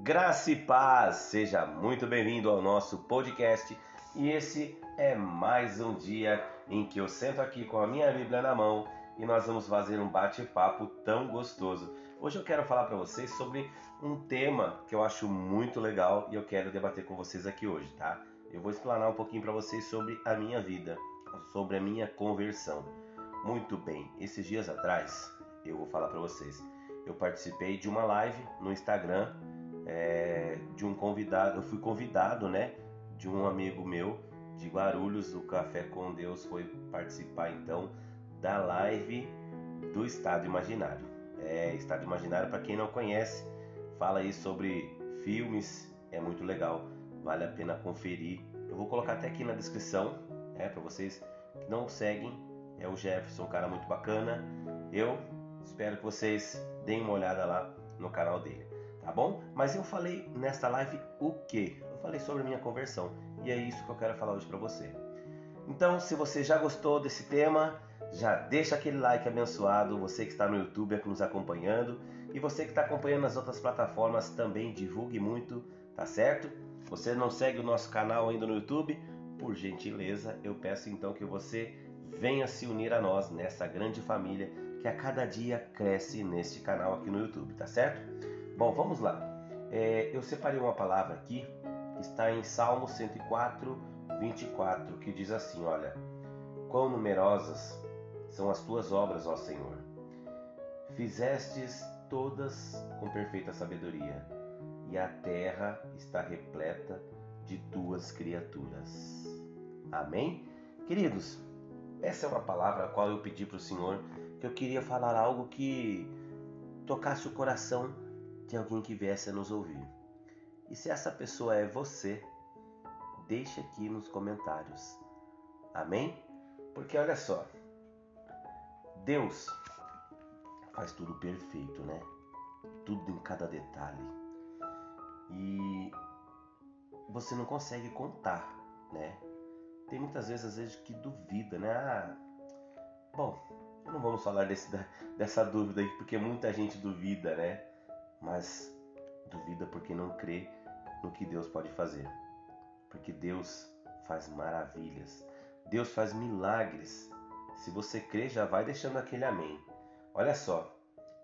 Graça e paz, seja muito bem-vindo ao nosso podcast. E esse é mais um dia em que eu sento aqui com a minha Bíblia na mão e nós vamos fazer um bate-papo tão gostoso. Hoje eu quero falar para vocês sobre um tema que eu acho muito legal e eu quero debater com vocês aqui hoje, tá? Eu vou explanar um pouquinho para vocês sobre a minha vida, sobre a minha conversão. Muito bem, esses dias atrás eu vou falar para vocês. Eu participei de uma live no Instagram é, de um convidado, eu fui convidado, né, de um amigo meu de Guarulhos, o Café com Deus foi participar então da live do Estado Imaginário. É, Estado Imaginário, para quem não conhece, fala aí sobre filmes, é muito legal, vale a pena conferir. Eu vou colocar até aqui na descrição, é, para vocês que não seguem, é o Jefferson, um cara muito bacana. Eu espero que vocês deem uma olhada lá no canal dele tá bom? Mas eu falei nesta live o que? Eu falei sobre minha conversão e é isso que eu quero falar hoje para você. Então, se você já gostou desse tema, já deixa aquele like abençoado. Você que está no YouTube aqui nos acompanhando e você que está acompanhando nas outras plataformas também divulgue muito, tá certo? Você não segue o nosso canal ainda no YouTube? Por gentileza, eu peço então que você venha se unir a nós nessa grande família que a cada dia cresce neste canal aqui no YouTube, tá certo? Bom, vamos lá. É, eu separei uma palavra aqui está em Salmo 104, 24, que diz assim: Olha, quão numerosas são as tuas obras, ó Senhor. Fizestes todas com perfeita sabedoria, e a terra está repleta de tuas criaturas. Amém? Queridos, essa é uma palavra a qual eu pedi para o Senhor que eu queria falar algo que tocasse o coração de alguém que viesse a nos ouvir. E se essa pessoa é você, deixe aqui nos comentários. Amém? Porque olha só, Deus faz tudo perfeito, né? Tudo em cada detalhe. E você não consegue contar, né? Tem muitas vezes, às vezes, que duvida, né? Ah, bom, não vamos falar desse, dessa dúvida aí, porque muita gente duvida, né? Mas duvida porque não crê no que Deus pode fazer. Porque Deus faz maravilhas, Deus faz milagres. Se você crê, já vai deixando aquele amém. Olha só,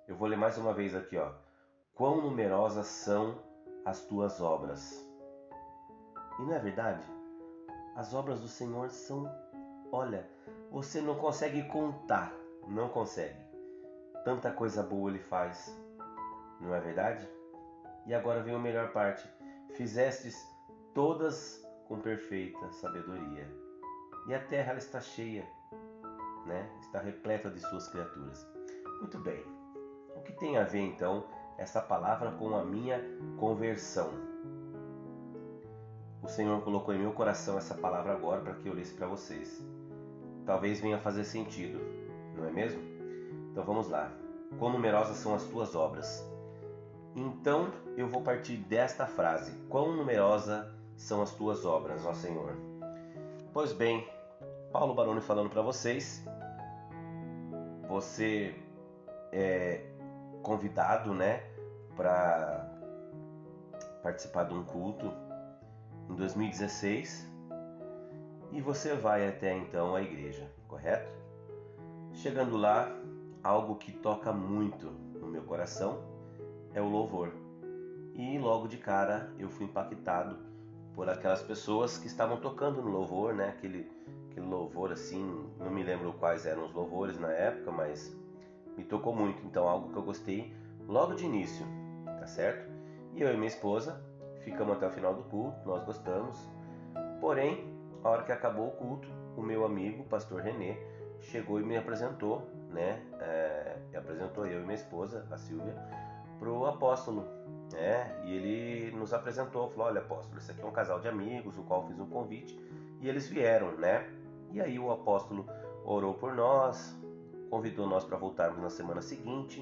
eu vou ler mais uma vez aqui, ó. Quão numerosas são as tuas obras. E não é verdade? As obras do Senhor são, olha, você não consegue contar, não consegue. Tanta coisa boa ele faz não é verdade? E agora vem a melhor parte: fizestes todas com perfeita sabedoria, e a terra está cheia, né? está repleta de suas criaturas. Muito bem, o que tem a ver então essa palavra com a minha conversão? O Senhor colocou em meu coração essa palavra agora para que eu lesse para vocês. Talvez venha fazer sentido, não é mesmo? Então vamos lá. Quão numerosas são as tuas obras? Então eu vou partir desta frase: Quão numerosa são as tuas obras, ó Senhor. Pois bem, Paulo Baroni falando para vocês, você é convidado, né, para participar de um culto em 2016 e você vai até então à igreja, correto? Chegando lá, algo que toca muito no meu coração é o louvor. E logo de cara eu fui impactado por aquelas pessoas que estavam tocando no louvor, né? Aquele, aquele louvor assim, não me lembro quais eram os louvores na época, mas me tocou muito. Então, algo que eu gostei logo de início, tá certo? E eu e minha esposa ficamos até o final do culto, nós gostamos. Porém, a hora que acabou o culto, o meu amigo, o pastor Renê, chegou e me apresentou, né? É, apresentou eu e minha esposa, a Silvia, para o apóstolo. Né? E ele nos apresentou, falou: Olha, apóstolo, esse aqui é um casal de amigos, o qual fiz um convite, e eles vieram, né? E aí o apóstolo orou por nós, convidou nós para voltarmos na semana seguinte,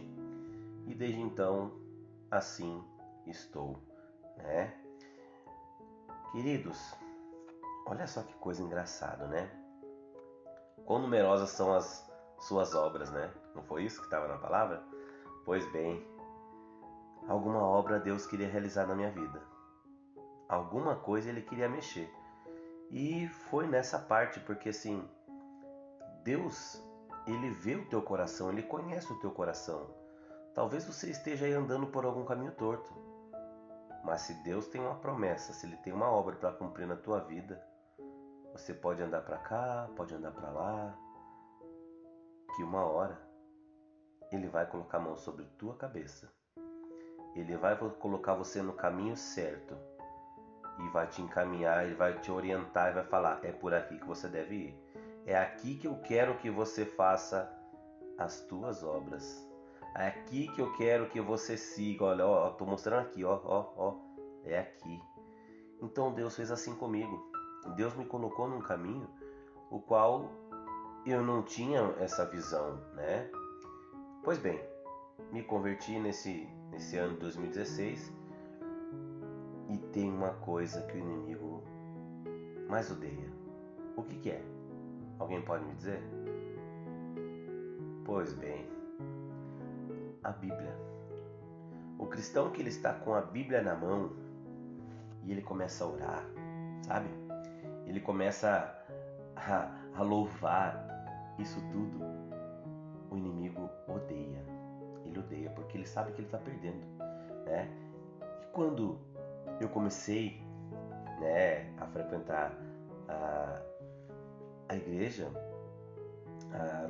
e desde então assim estou, né? Queridos, olha só que coisa engraçada, né? Quão numerosas são as suas obras, né? Não foi isso que estava na palavra? Pois bem, alguma obra Deus queria realizar na minha vida. Alguma coisa ele queria mexer. E foi nessa parte, porque assim, Deus, ele vê o teu coração, ele conhece o teu coração. Talvez você esteja aí andando por algum caminho torto. Mas se Deus tem uma promessa, se ele tem uma obra para cumprir na tua vida, você pode andar para cá, pode andar para lá, que uma hora ele vai colocar a mão sobre tua cabeça. Ele vai colocar você no caminho certo e vai te encaminhar, ele vai te orientar e vai falar: é por aqui que você deve ir. É aqui que eu quero que você faça as tuas obras. É aqui que eu quero que você siga. Olha, ó, tô mostrando aqui, ó, ó, ó. É aqui. Então Deus fez assim comigo. Deus me colocou num caminho o qual eu não tinha essa visão, né? Pois bem, me converti nesse, nesse ano de 2016 e tem uma coisa que o inimigo mais odeia. O que, que é? Alguém pode me dizer? Pois bem, a Bíblia. O cristão que ele está com a Bíblia na mão e ele começa a orar, sabe? Ele começa a, a louvar isso tudo. O inimigo odeia. Ele odeia porque ele sabe que ele está perdendo, né? E quando eu comecei, né, a frequentar a, a igreja, a,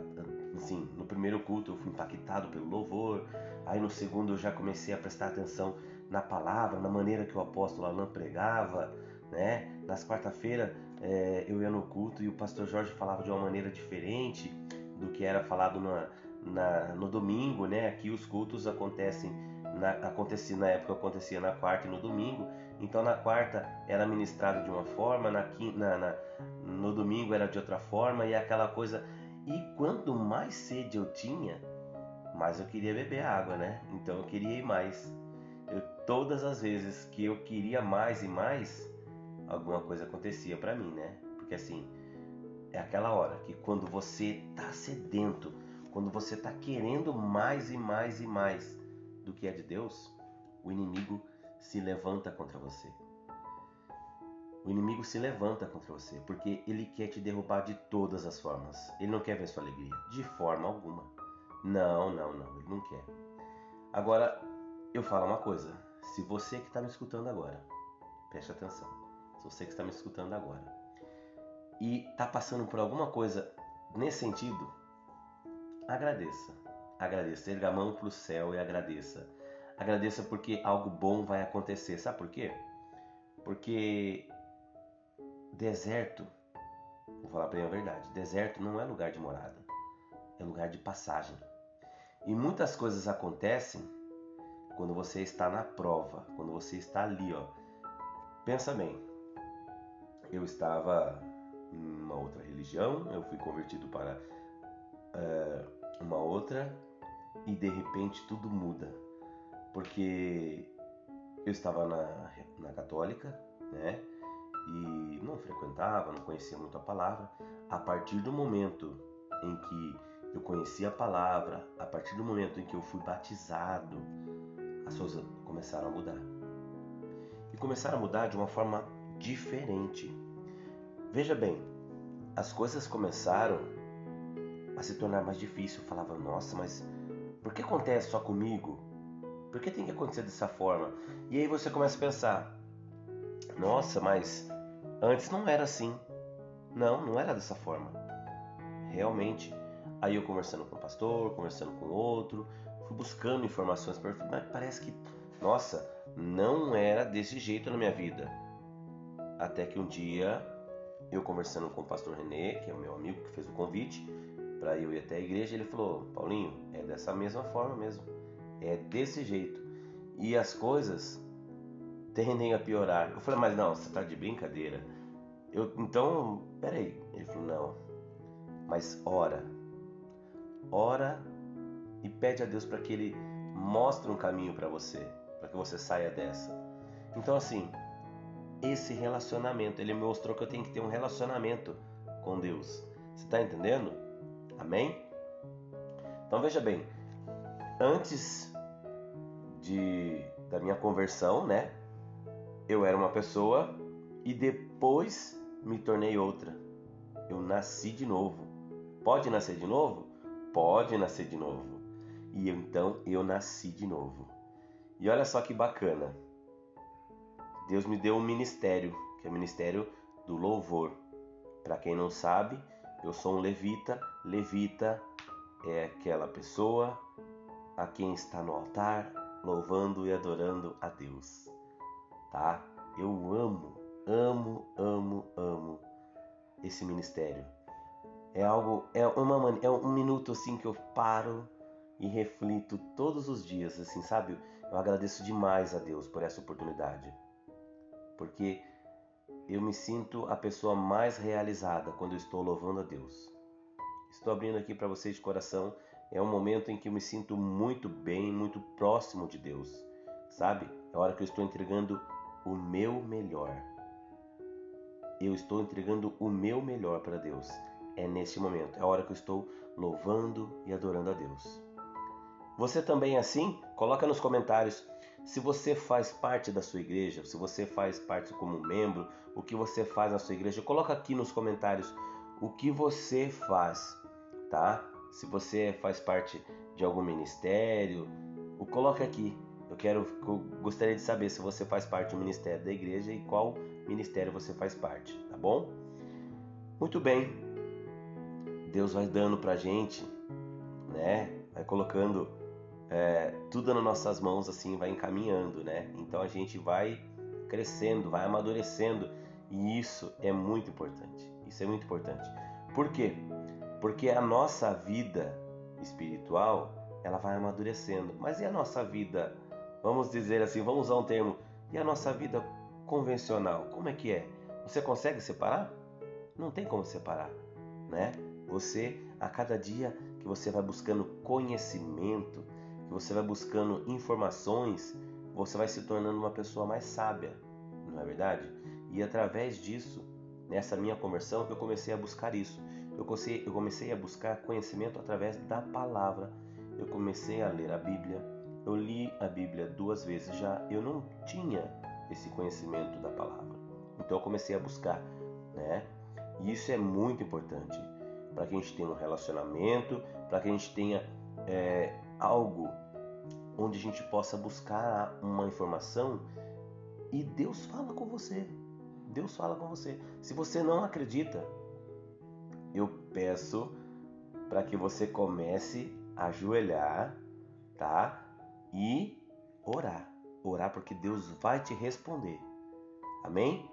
assim, no primeiro culto eu fui impactado pelo louvor, aí no segundo eu já comecei a prestar atenção na palavra, na maneira que o apóstolo Alain pregava, né? Nas quarta-feiras é, eu ia no culto e o pastor Jorge falava de uma maneira diferente do que era falado na, na, no domingo, né? Aqui os cultos acontecem na, acontecia, na época acontecia na quarta e no domingo, então na quarta era ministrado de uma forma, na, na, na, no domingo era de outra forma e aquela coisa. E quanto mais sede eu tinha, mais eu queria beber água, né? Então eu queria ir mais. Eu, todas as vezes que eu queria mais e mais, alguma coisa acontecia para mim, né? Porque assim, é aquela hora que quando você tá sedento, quando você tá querendo mais e mais e mais do que é de Deus, o inimigo se levanta contra você. O inimigo se levanta contra você porque ele quer te derrubar de todas as formas. Ele não quer ver sua alegria, de forma alguma. Não, não, não, ele não quer. Agora, eu falo uma coisa. Se você que está me escutando agora, preste atenção. Se você que está me escutando agora e está passando por alguma coisa nesse sentido, agradeça. Agradeça. Erga a mão para o céu e agradeça. Agradeça porque algo bom vai acontecer. Sabe por quê? Porque deserto, vou falar para a verdade, deserto não é lugar de morada, é lugar de passagem. E muitas coisas acontecem quando você está na prova, quando você está ali, ó. Pensa bem, eu estava em uma outra religião, eu fui convertido para uh, uma outra e de repente tudo muda, porque eu estava na, na católica, né? E não frequentava, não conhecia muito a palavra. A partir do momento em que eu conheci a palavra, a partir do momento em que eu fui batizado, as coisas começaram a mudar. E começaram a mudar de uma forma diferente. Veja bem, as coisas começaram a se tornar mais difícil. Eu falava, nossa, mas por que acontece só comigo? Por que tem que acontecer dessa forma? E aí você começa a pensar: nossa, mas antes não era assim. Não, não era dessa forma. Realmente. Aí eu conversando com o pastor, conversando com outro, fui buscando informações, mas parece que, nossa, não era desse jeito na minha vida. Até que um dia, eu conversando com o pastor René, que é o meu amigo que fez o convite, para eu ir até a igreja, ele falou: Paulinho, é dessa mesma forma mesmo. É desse jeito. E as coisas tendem a piorar. Eu falei: Mas não, você está de brincadeira. Eu, então, peraí. Ele falou: Não. Mas ora. Ora e pede a Deus para que Ele mostre um caminho para você, para que você saia dessa. Então, assim, esse relacionamento, Ele mostrou que eu tenho que ter um relacionamento com Deus. Você está entendendo? Amém? Então veja bem, antes de, da minha conversão, né? Eu era uma pessoa e depois me tornei outra. Eu nasci de novo. Pode nascer de novo? Pode nascer de novo. E então eu nasci de novo. E olha só que bacana. Deus me deu um ministério, que é o ministério do louvor. Para quem não sabe, eu sou um levita. Levita é aquela pessoa a quem está no altar louvando e adorando a Deus. Tá? Eu amo, amo, amo, amo esse ministério. É algo, é uma é um minuto assim que eu paro e reflito todos os dias, assim, sabe? Eu agradeço demais a Deus por essa oportunidade. Porque eu me sinto a pessoa mais realizada quando eu estou louvando a Deus. Estou abrindo aqui para vocês de coração. É um momento em que eu me sinto muito bem, muito próximo de Deus. Sabe? É a hora que eu estou entregando o meu melhor. Eu estou entregando o meu melhor para Deus. É neste momento, é a hora que eu estou louvando e adorando a Deus. Você também é assim? Coloca nos comentários se você faz parte da sua igreja, se você faz parte como membro, o que você faz na sua igreja. Coloca aqui nos comentários o que você faz, tá? Se você faz parte de algum ministério, o coloca aqui. Eu quero, eu gostaria de saber se você faz parte do ministério da igreja e qual ministério você faz parte, tá bom? Muito bem. Deus vai dando pra gente, né? Vai colocando é, tudo nas nossas mãos assim vai encaminhando, né? Então a gente vai crescendo, vai amadurecendo e isso é muito importante. Isso é muito importante. Por quê? Porque a nossa vida espiritual ela vai amadurecendo. Mas e a nossa vida, vamos dizer assim, vamos usar um termo, e a nossa vida convencional, como é que é? Você consegue separar? Não tem como separar, né? Você a cada dia que você vai buscando conhecimento, que você vai buscando informações, você vai se tornando uma pessoa mais sábia, não é verdade? E através disso, nessa minha conversão, eu comecei a buscar isso. Eu comecei, eu comecei a buscar conhecimento através da palavra. Eu comecei a ler a Bíblia. Eu li a Bíblia duas vezes já. Eu não tinha esse conhecimento da palavra. Então eu comecei a buscar, né? E isso é muito importante para que a gente tenha um relacionamento, para que a gente tenha é, algo onde a gente possa buscar uma informação e Deus fala com você. Deus fala com você. Se você não acredita, eu peço para que você comece a ajoelhar, tá? E orar. Orar porque Deus vai te responder. Amém?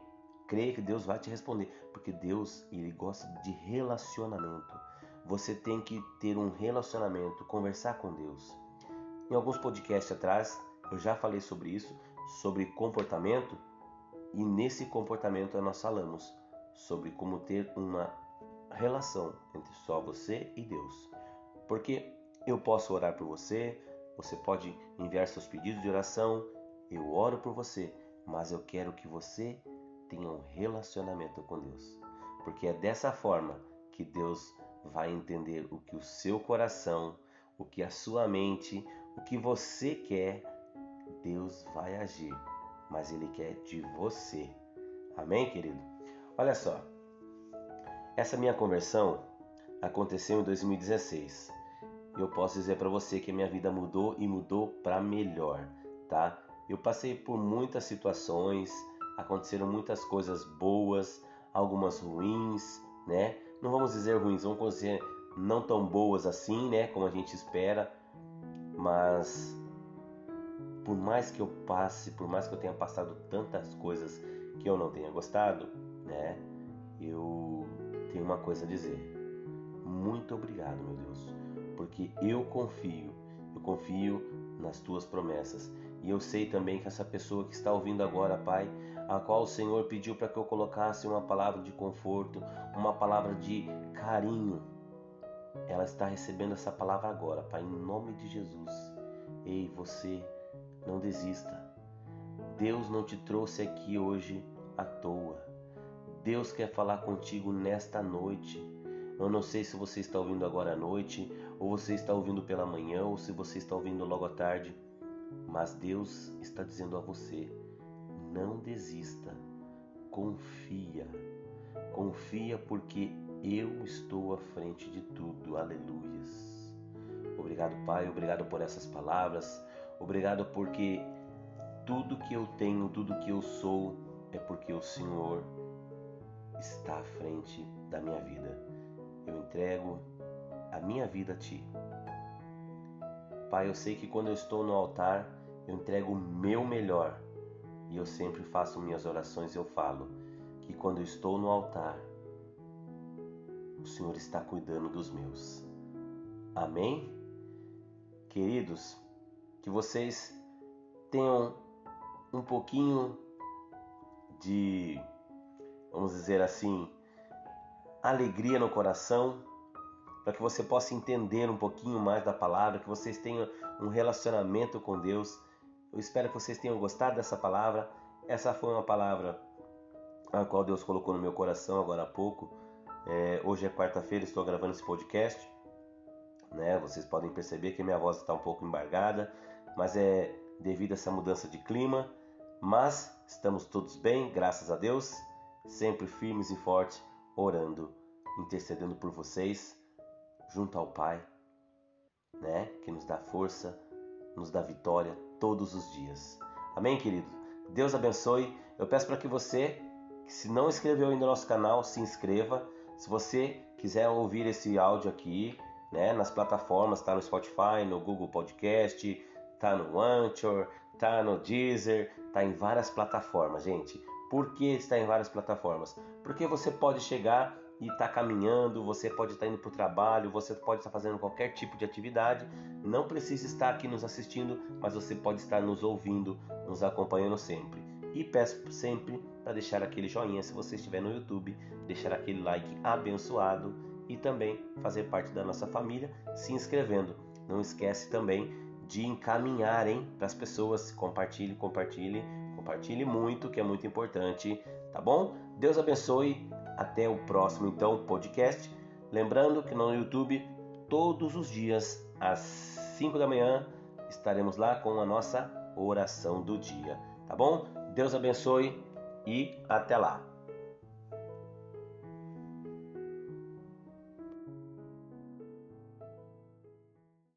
Creia que Deus vai te responder, porque Deus, ele gosta de relacionamento. Você tem que ter um relacionamento, conversar com Deus. Em alguns podcasts atrás, eu já falei sobre isso, sobre comportamento, e nesse comportamento nós falamos sobre como ter uma relação entre só você e Deus. Porque eu posso orar por você, você pode enviar seus pedidos de oração, eu oro por você, mas eu quero que você tenha um relacionamento com Deus. Porque é dessa forma que Deus vai entender o que o seu coração, o que a sua mente, o que você quer, Deus vai agir, mas Ele quer de você. Amém, querido? Olha só, essa minha conversão aconteceu em 2016. Eu posso dizer para você que a minha vida mudou e mudou para melhor, tá? Eu passei por muitas situações, aconteceram muitas coisas boas, algumas ruins, né? Não vamos dizer ruins, vamos dizer não tão boas assim, né? Como a gente espera, mas por mais que eu passe, por mais que eu tenha passado tantas coisas que eu não tenha gostado, né? Eu tenho uma coisa a dizer. Muito obrigado, meu Deus, porque eu confio, eu confio nas tuas promessas. E eu sei também que essa pessoa que está ouvindo agora, Pai, a qual o Senhor pediu para que eu colocasse uma palavra de conforto, uma palavra de carinho, ela está recebendo essa palavra agora, Pai, em nome de Jesus. Ei, você, não desista. Deus não te trouxe aqui hoje à toa. Deus quer falar contigo nesta noite. Eu não sei se você está ouvindo agora à noite, ou você está ouvindo pela manhã, ou se você está ouvindo logo à tarde, Mas Deus está dizendo a você: não desista, confia. Confia porque eu estou à frente de tudo. Aleluias. Obrigado, Pai, obrigado por essas palavras. Obrigado porque tudo que eu tenho, tudo que eu sou é porque o Senhor está à frente da minha vida. Eu entrego a minha vida a Ti. Pai, eu sei que quando eu estou no altar, eu entrego o meu melhor. E eu sempre faço minhas orações eu falo que quando eu estou no altar, o Senhor está cuidando dos meus. Amém? Queridos, que vocês tenham um pouquinho de, vamos dizer assim, alegria no coração, para que você possa entender um pouquinho mais da palavra, que vocês tenham um relacionamento com Deus. Eu espero que vocês tenham gostado dessa palavra. Essa foi uma palavra a qual Deus colocou no meu coração agora há pouco. É, hoje é quarta-feira, estou gravando esse podcast. Né? Vocês podem perceber que minha voz está um pouco embargada, mas é devido a essa mudança de clima. Mas estamos todos bem, graças a Deus, sempre firmes e fortes, orando, intercedendo por vocês, junto ao Pai, né? Que nos dá força, nos dá vitória todos os dias. Amém, querido? Deus abençoe. Eu peço para que você, que se não inscreveu ainda no nosso canal, se inscreva. Se você quiser ouvir esse áudio aqui, né, nas plataformas, tá no Spotify, no Google Podcast, tá no Anchor, tá no Deezer, tá em várias plataformas, gente. Por que está em várias plataformas? Porque você pode chegar e estar tá caminhando, você pode estar tá indo para o trabalho, você pode estar fazendo qualquer tipo de atividade. Não precisa estar aqui nos assistindo, mas você pode estar nos ouvindo, nos acompanhando sempre. E peço sempre para deixar aquele joinha se você estiver no YouTube, deixar aquele like abençoado e também fazer parte da nossa família se inscrevendo. Não esquece também de encaminhar, para as pessoas. Compartilhe, compartilhe, compartilhe muito, que é muito importante, tá bom? Deus abençoe. Até o próximo então podcast. Lembrando que no YouTube todos os dias às 5 da manhã estaremos lá com a nossa oração do dia, tá bom? Deus abençoe e até lá.